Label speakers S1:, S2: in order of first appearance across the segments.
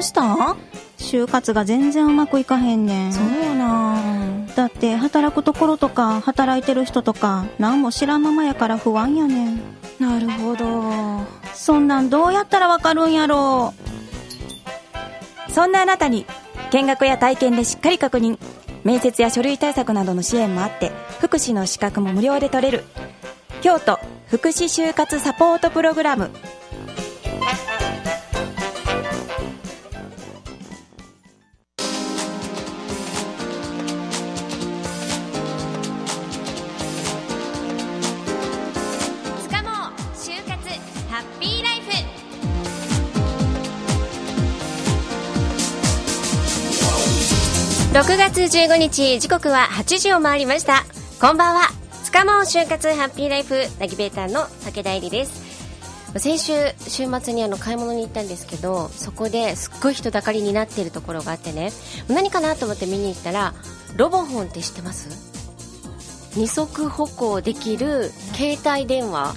S1: うした？就活が全然うまくいかへんねん。
S2: そうな。ん
S1: だって働くところとか働いてる人とか何も知らんままやから不安やねん。
S2: なるほど。
S1: そんなんどうやったらわかるんやろ？
S2: そんなあなたに見学や体験でしっかり確認面接や書類対策などの支援もあって福祉の資格も無料で取れる。京都福祉就活サポートプログラム
S3: 月15日時刻は8時を回りました。こんばんは。つかも就活ハッピーライフナビゲーターの武田絵里です。先週週末にあの買い物に行ったんですけどそこですっごい人だかりになっているところがあってね。何かなと思って見に行ったらロボホンって知ってます？二足歩行できる携帯電話。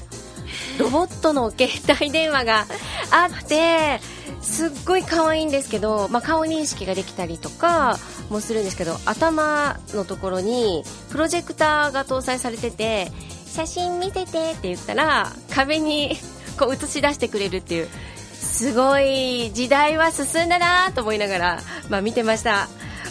S3: ロボットの携帯電話があってすっごい可愛いんですけど、まあ、顔認識ができたりとかもするんですけど頭のところにプロジェクターが搭載されてて写真見せてって言ったら壁に こう映し出してくれるっていうすごい時代は進んだなと思いながら、まあ、見てました。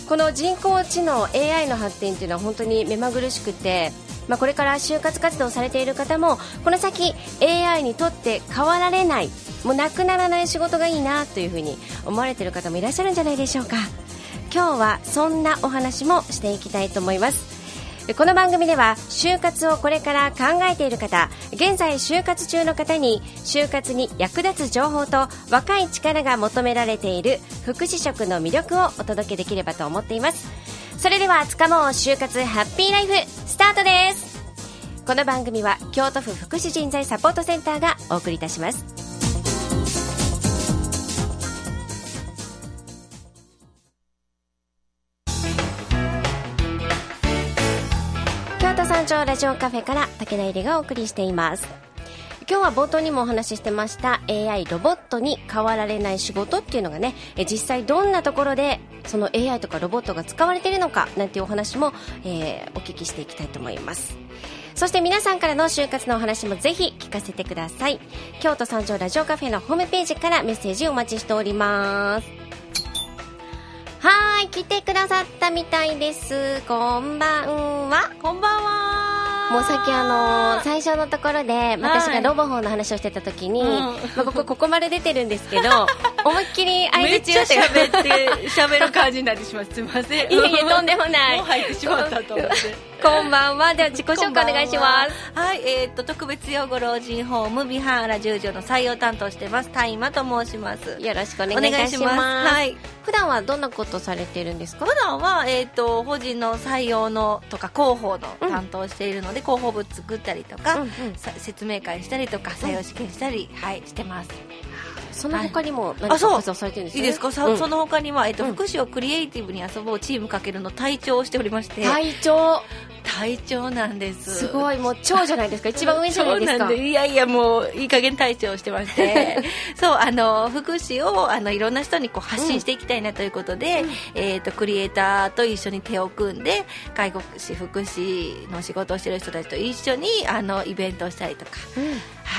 S3: この人工知能 AI の発展というのは本当に目まぐるしくて、まあ、これから就活活動されている方もこの先 AI にとって変わられないもうなくならない仕事がいいなというふうに思われている方もいらっしゃるんじゃないでしょうか。今日はそんなお話もしていきたいと思います。この番組では就活をこれから考えている方現在就活中の方に就活に役立つ情報と若い力が求められている福祉職の魅力をお届けできればと思っています。それではつかもう就活ハッピーライフスタートです。この番組は京都府福祉人材サポートセンターがお送りいたします。山頂ラジオカフェから武田入りがお送りしています。今日は冒頭にもお話ししてました AI ロボットに変わられない仕事っていうのがね実際どんなところでその AI とかロボットが使われているのかなんていうお話も、えーお聞きしていきたいと思います。そして皆さんからの就活のお話もぜひ聞かせてください。京都山頂ラジオカフェのホームページからメッセージお待ちしております。い来てくださったみたいです。こんばんは。
S4: こんばんは。
S3: もうさっきあのー最初のところで私がロボホンの話をしてた時に、
S4: うん。
S3: まあ、ここここまで出てるんですけど 思いっきり相槌を
S4: 喋って喋る感じになってしまってすいません。
S3: いえいえとんでもない。
S4: もう入ってしまったと思って
S3: こんばんは。では自己紹介お願いします。
S4: すはいえー、っと特別養護老人ホーム美原十条の採用担当してます。タイマと申します。
S3: よろしくお願いします。
S4: ます。はい。
S3: 普段はどんなことされてるんですか？
S4: 普段は、えー、と法人の採用のとか広報の担当しているので、広報部作ったりとか、
S3: うんうん。
S4: さ説明会したりとか採用試験したり、はいしてます。
S3: その他にも何か
S4: あそう。
S3: 活動されてるんですか？
S4: いいですか、さ
S3: うん。
S4: その他には、えっと
S3: うん。
S4: 福祉をクリエイティブに遊ぼうチームかけるの隊長をしておりまして、
S3: 隊長
S4: 隊長なんです。
S3: すごいもう長じゃないですか。一番上じゃないですか。
S4: いやいやもういい加減隊長をしてまして。そうあの福祉をあのいろんな人にこう発信していきたいなということで、えっとクリエイターと一緒に手を組んで介護士福祉の仕事をしてる人たちと一緒にあのイベントをしたりとか、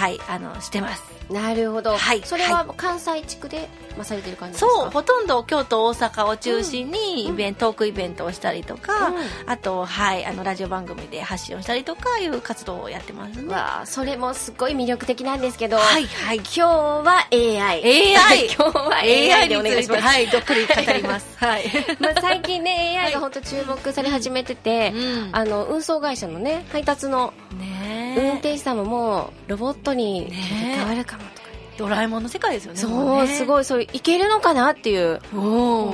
S4: はいあのしてます。
S3: なるほど、
S4: はい
S3: それは関西地区で、まあ、されてる感じですか？
S4: そうほとんど京都大阪を中心にイベント、トークイベントをしたりとか、
S3: うん。
S4: あとはいあのラジオ番組で発信をしたりとかいう活動をやってますね。
S3: わあそれもすごい魅力的なんですけど、
S4: はいはい。
S3: 今日は AI
S4: AI
S3: 今日は AI でお願いします、
S4: はいどっぷり語ります。はい。
S3: まあ、最近ね AI が本当注目され始めてて、
S4: うん。
S3: あの運送会社のね配達の
S4: ね
S3: 運転手さんももうロボットに
S4: ね。
S3: 変わるかもとか、
S4: ドラえもんの世界ですよね
S3: そう、す
S4: い
S3: ごいそういけるのかなっていう。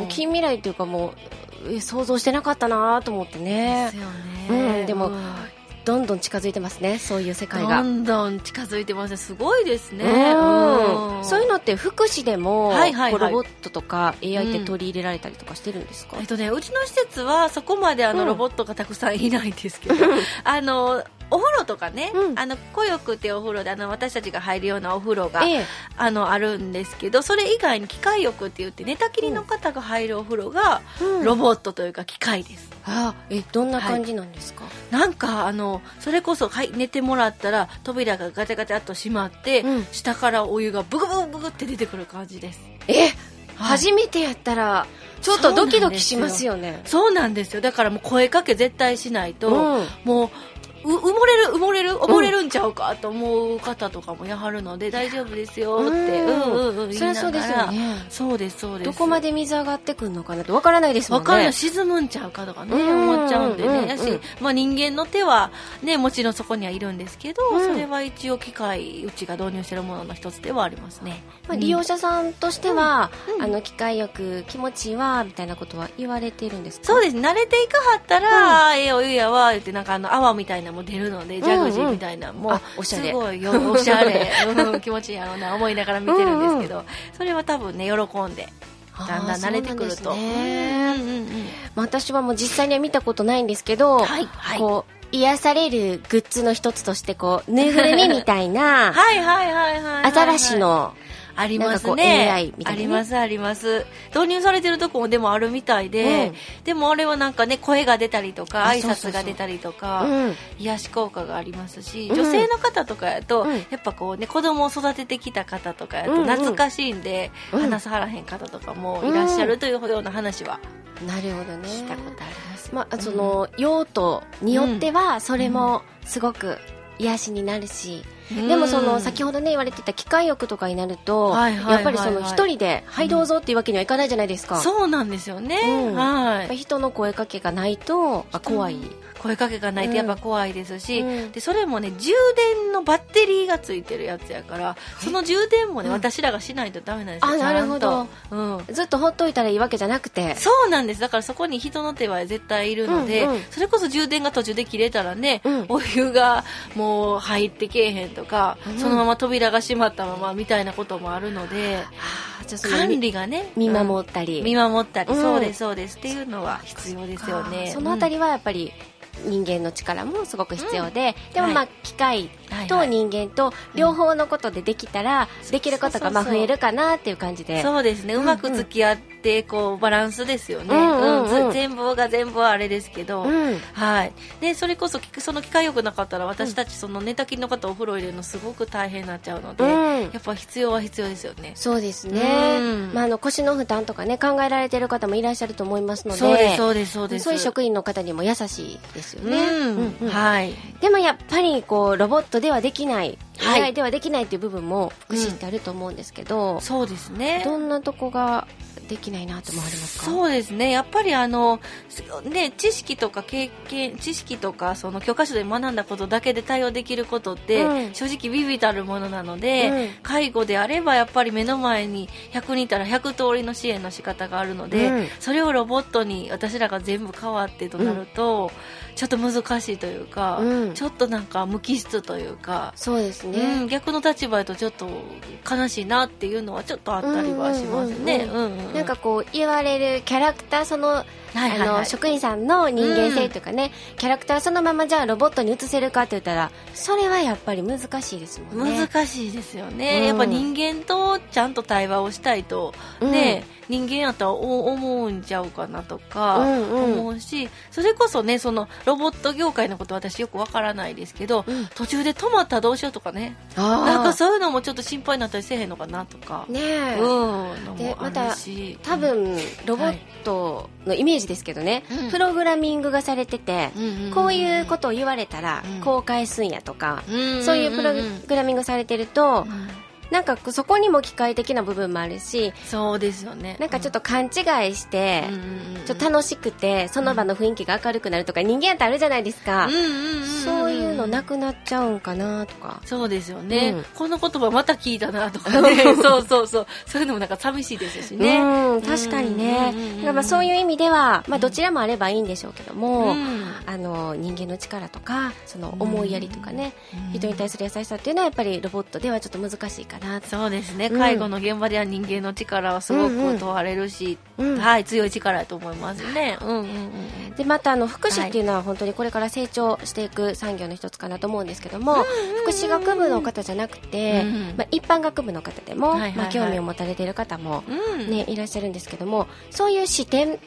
S3: 近未来っていうかもうえ想像してなかったなと思ってね。
S4: ですよね。
S3: うんでも
S4: うん。
S3: どんどん近づいてますねそういう世界
S4: ど
S3: が。
S4: んどん近づいてますね。すごいですね。
S3: うん。
S4: ん。
S3: そういうのって福祉でも、
S4: はいはいはい。
S3: ロボットとか AI って取り入れられたりとかしてるんですか、
S4: えっとね、うちの施設はそこまであの、
S3: うん。
S4: ロボットがたくさんいないんですけど、あのお風呂とかね、
S3: うん。
S4: あの古浴ってお風呂であの私たちが入るようなお風呂が、
S3: ええ。
S4: あのあるんですけどそれ以外に機械浴って言って寝たきりの方が入るお風呂が、
S3: うん。
S4: ロボットというか機械です。
S3: あえどんな感じなんですか、
S4: なんかあのそれこそ、はい、寝てもらったら扉がガチャガチャっと閉まって、
S3: うん。
S4: 下からお湯がブクブクブクって出てくる感じです。
S3: え、初めてやったらちょっとドキドキしますよね。
S4: そうなんですよ。だからもう声かけ絶対しないと、
S3: うん。
S4: もうう埋もれる埋もれる？溺れるんちゃうかと思う方とかもやはるので、大丈夫ですよって、うんうんうん、
S3: そりゃそうですよね。
S4: そうですそうです。
S3: どこまで水上がってくるのかなってわからないですもんね。
S4: わかんない。沈むんちゃうかとかね、
S3: うん
S4: 思っちゃうんでね、やし、まあ、人間の手は、ね、もちろんそこにはいるんですけど、
S3: うん。
S4: それは一応機械うちが導入してるものの一つではありますね、
S3: まあ、利用者さんとしては、
S4: うん
S3: あの機械よく気持ちいいわみたいなことは言われているんですか？
S4: そうです。慣れていかはったら、ええお湯やわ言ってなんかあの泡みたいなのも出るので、ジャグジーみたいなのも、
S3: あおしゃれ。
S4: すごい。よおしゃれ、うん気持ちいいやろうな思いながら見てるんですけど、それは多分ね喜んでだんだん慣れてくると。
S3: ね。
S4: う
S3: 私はもう実際には見たことないんですけど、
S4: はいはい。
S3: こう癒されるグッズの一つとしてこうぬいぐるみみたいな
S4: はいはいはいはいはい。
S3: アザラシの
S4: ありますね。
S3: AI みたいなね。
S4: ありますあります。導入されてるとこもでもあるみたいで、でもあれはなんかね声が出たりとか挨拶が出たりとか
S3: うん。
S4: 癒し効果がありますし、
S3: うん。
S4: 女性の方とかやと、
S3: うん。
S4: やっぱこうね子供を育ててきた方とかやと
S3: うんうん。
S4: 懐かしいんで、
S3: うん。
S4: 話さはらへん方とかもいらっしゃるというような話は
S3: なるほどね。
S4: 聞いたことあります、
S3: まあ、その用途によってはそれもすごく癒しになるし、でもその先ほどね言われてた機械浴とかになると、やっぱりその一人で「はいどうぞ」っていうわけにはいかないじゃないですか、
S4: そうなんですよね、
S3: うん。
S4: はい。
S3: 人の声かけがないとあ怖い、
S4: 声かけがないとやっぱ怖いですし、
S3: うん。
S4: でそれもね充電のバッテリーがついてるやつやからその充電もね、
S3: うん。
S4: 私らがしないとダメなんですよ
S3: なるほど。
S4: うん。
S3: ずっとほっといたらいいわけじゃなくて。
S4: そうなんです。だからそこに人の手は絶対いるので、
S3: うんうん。
S4: それこそ充電が途中で切れたらね、
S3: うん。
S4: お湯がもう入ってけえへんとか、
S3: うん。
S4: そのまま扉が閉まったままみたいなこともあるので管理がね
S3: 見
S4: うん
S3: 守ったり、
S4: 見守ったり、
S3: うん。
S4: そうですそうです。っていうのは必要ですよね。
S3: そのあたりはやっぱり人間の力もすごく必要で、でもまあ
S4: はい。
S3: 機械と人間と両方のことでできたら、できることがまあ増えるかなっていう感じで。
S4: そうですね、うまく付き合ってこうバランスですよね、
S3: うん
S4: 全部が全部はあれですけど、
S3: うん。
S4: はい、でそれこそその機会よくなかったら私たちその寝たきりの方お風呂入れるのすごく大変になっちゃうので、
S3: うん。
S4: やっぱ必要は必要ですよね。
S3: そうですね、
S4: うん。
S3: まあ、あの腰の負担とかね考えられてる方もいらっしゃると思いますので
S4: そうですそうですそうです。
S3: そういう職員の方にも優しいですよね、
S4: はい。
S3: でもやっぱりこうロボットではできない
S4: はい。
S3: AI ではできないっていう部分も福祉ってあると思うんですけど、
S4: そうですね。
S3: どんなとこができないなと思われますか？
S4: そうですね。やっぱりあの、ね、知識とか経験知識とかその教科書で学んだことだけで対応できることって、
S3: うん。
S4: 正直ビビたるものなので、
S3: うん。
S4: 介護であればやっぱり目の前に100人いたら100通りの支援の仕方があるので、
S3: うん。
S4: それをロボットに私らが全部変わってとなると、ちょっと難しいというか、
S3: うん。
S4: ちょっとなんか無機質というか。
S3: そうですね、
S4: うん、逆の立場だとちょっと悲しいなっていうのはちょっとあったりはしますね。
S3: うん
S4: うんうん
S3: なんかこう言われるキャラクターその,、あの職員さんの人間性というかね、キャラクターそのままじゃあロボットに移せるかって言ったらそれはやっぱり難しいですもんね。
S4: 難しいですよね、
S3: うん。
S4: やっぱ人間とちゃんと対話をしたいと、ね人間やったらお思うんちゃうかなとか思うし、それこそねそのロボット業界のこと私よくわからないですけど、
S3: うん。
S4: 途中で止まったらどうしようとかね。なんかそういうのもちょっと心配になったりせえへんのかなとか、
S3: ねえ、
S4: うん
S3: でまた多分ロボットのイメージですけどね、
S4: うん。
S3: プログラミングがされてて、こういうことを言われたら
S4: うん。
S3: こう返すんやとか、
S4: うん
S3: そういうプロ
S4: うん
S3: グラミングされてると、
S4: うん。
S3: なんかそこにも機械的な部分もあるし
S4: そうですよね。
S3: なんかちょっと勘違いして、ちょっと楽しくてその場の雰囲気が明るくなるとか人間ってあるじゃないですか、そういうのなくなっちゃうんかなとか。
S4: そうですよね、
S3: うん。
S4: この言葉また聞いたなとかね。そう。そうそうそう。いうのもなんか寂しいですしね。
S3: うん確かにね、
S4: うん
S3: まあそういう意味では、まあ、どちらもあればいいんでしょうけども、
S4: うん。
S3: あの人間の力とかその思いやりとかね、
S4: うん。
S3: 人に対する優しさっていうのはやっぱりロボットではちょっと難しいかだな
S4: そうですね、
S3: うん
S4: 介護の現場では人間の力はすごく問われるし、はい、強い力だと思いますね。うんうんうん
S3: でまたあの福祉っていうのは本当にこれから成長していく産業の一つかなと思うんですけども、福祉学部の方じゃなくて、
S4: うん
S3: まあ、一般学部の方でも、まあ、興味を持たれている方も、
S4: うん。うん
S3: ね、いらっしゃるんですけどもそういう視点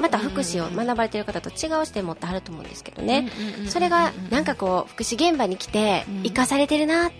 S3: また福祉を学ばれている方と違う視点持ってはると思うんですけどね。それがなんかこう福祉現場に来て
S4: うん。
S3: 生かされてるな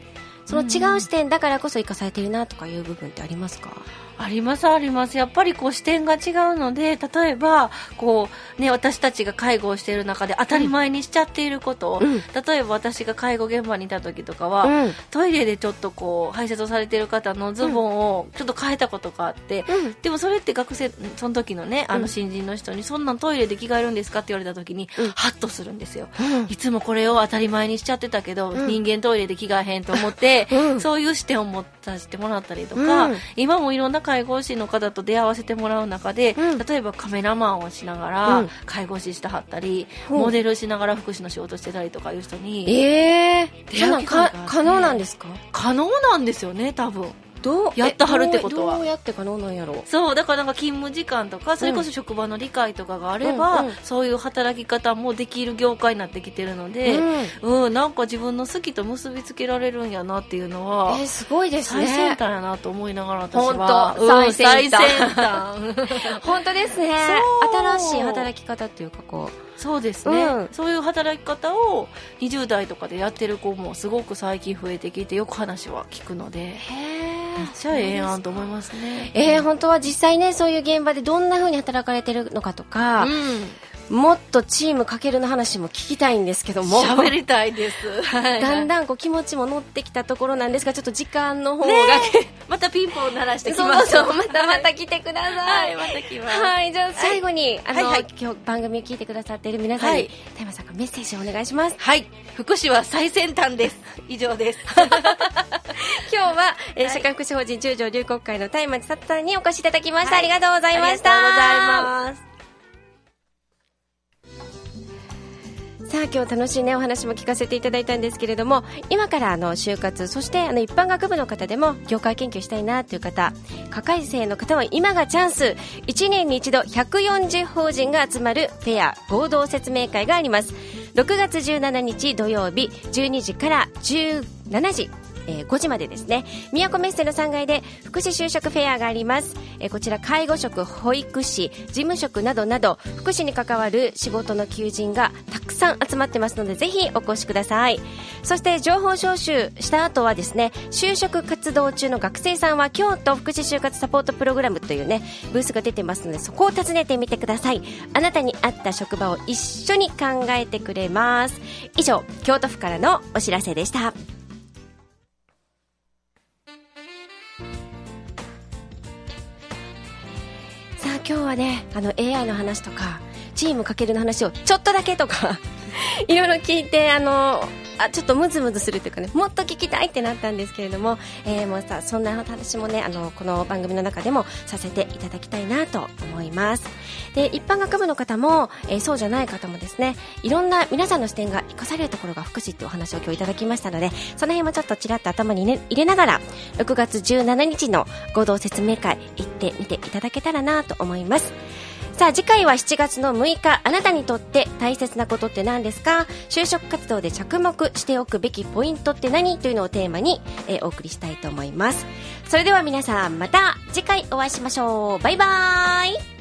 S3: その違う視点だからこそ生かされてるなとかいう部分ってありますか？
S4: ありますあります。やっぱりこう視点が違うので例えばこう、ね、私たちが介護をしている中で当たり前にしちゃっていること。を、
S3: うん。
S4: 例えば私が介護現場にいた時とかは、
S3: うん。
S4: トイレでちょっとこう排泄をされている方のズボンをちょっと変えたことがあって、
S3: うん。
S4: でもそれって学生その時のねあ
S3: うん。
S4: の新人の人に、そんなんトイレで着替えるんですか？って言われた時に、
S3: うん。
S4: ハッとするんですよ、
S3: うん。
S4: いつもこれを当たり前にしちゃってたけど、
S3: うん。
S4: 人間トイレで着替えへんと思って、
S3: うん。
S4: そういう視点を持たせてもらったりとか、
S3: うん。
S4: 今もいろんな介護士の方と出会わせてもらう中で、
S3: うん。
S4: 例えばカメラマンをしながら
S3: うん。
S4: 介護士してはったり、
S3: う。ん
S4: モデルしながら福祉の仕事してたりとかいう人に
S3: ええ
S4: 出
S3: そんなん
S4: 会う機会があって。
S3: か可能なんですか？
S4: 可能なんですよね多分
S3: どう
S4: やってはるってことは。
S3: えどうやって可能なんやろ
S4: そうだからなんか勤務時間とかそれこそ職場の理解とかがあれば、
S3: うんうん。
S4: そういう働き方もできる業界になってきてるので、うん。なんか自分の好きと結びつけられるんやなっていうのは、
S3: えーすごいですね。
S4: 最先端やなと思いながら私は。
S3: と
S4: うん
S3: 最先端。本当ですね。新しい働き方っていうかこ
S4: そうですね、
S3: うん。
S4: そういう働き方を20代とかでやってる子もすごく最近増えてきてよく話は聞くので。
S3: うへ
S4: めっちゃええやんと思いますね。
S3: えー、本当は実際ねそういう現場でどんな風に働かれてるのかとか、
S4: うん。
S3: もっとチームかけるの話も聞きたいんですけども。
S4: 喋りたいです、はい
S3: だんだんこう気持ちも乗ってきたところなんですがちょっと時間の方が、
S4: またピンポン鳴らしてき
S3: そう
S4: ます
S3: そう。またまた来てください、
S4: はいまた来ます。
S3: はい、じゃあ最後に、あの、
S4: はいはい。
S3: 今日番組を聞いてくださっている皆さんに、
S4: はい。
S3: 田山さんからメッセージをお願いします。
S4: はい。福祉は最先端です。以上です
S3: 今日は、えー
S4: はい。
S3: 社会福祉法人中条龍谷会の田山千里さんにお越しいただきました。
S4: はい。
S3: ありがとうございました。
S4: ありがとうございます。
S3: さあ今日楽しいねお話も聞かせていただいたんですけれども今からあの就活そしてあの一般学部の方でも業界研究したいなという方課会生の方は今がチャンス。1年に一度140法人が集まるフェア合同説明会があります。6月17日土曜日12時から17時えー5時までですね。宮古メッセの3階で福祉就職フェアがあります、えーこちら介護職保育士事務職などなど福祉に関わる仕事の求人がたくさん集まってますのでぜひお越しください。そして情報招集した後はですね就職活動中の学生さんは京都福祉就活サポートプログラムというねブースが出てますのでそこを訪ねてみてください。あなたに合った職場を一緒に考えてくれます。以上京都府からのお知らせでした。今日はねあの AI の話とかチームかけるの話をちょっとだけとか いろいろ聞いてあのあちょっとムズムズするというかねもっと聞きたいってなったんですけれども、えーもうさそんな話もねあのこの番組の中でもさせていただきたいなと思います。で一般学部の方も、えーそうじゃない方もですねいろんな皆さんの視点が生かされるところが福祉ってお話を今日いただきましたのでその辺もちょっとちらっと頭に、ね、入れながら6月17日の合同説明会行ってみていただけたらなと思います。さあ次回は7月の6日あなたにとって大切なことって何ですか？就職活動で着目しておくべきポイントって何？というのをテーマに、えお送りしたいと思います。それでは皆さんまた次回お会いしましょう。バイバーイ。